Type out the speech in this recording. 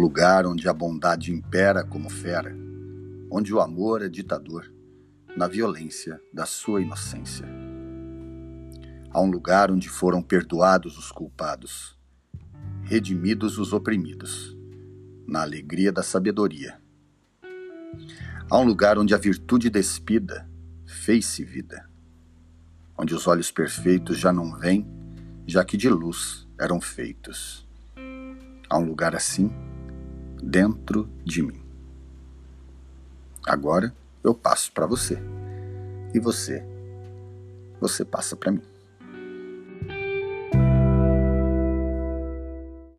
lugar onde a bondade impera como fera, onde o amor é ditador, na violência da sua inocência. Há um lugar onde foram perdoados os culpados, redimidos os oprimidos, na alegria da sabedoria. Há um lugar onde a virtude despida fez-se vida, onde os olhos perfeitos já não vêm, já que de luz eram feitos. Há um lugar assim dentro de mim. Agora eu passo para você. E você, você passa para mim.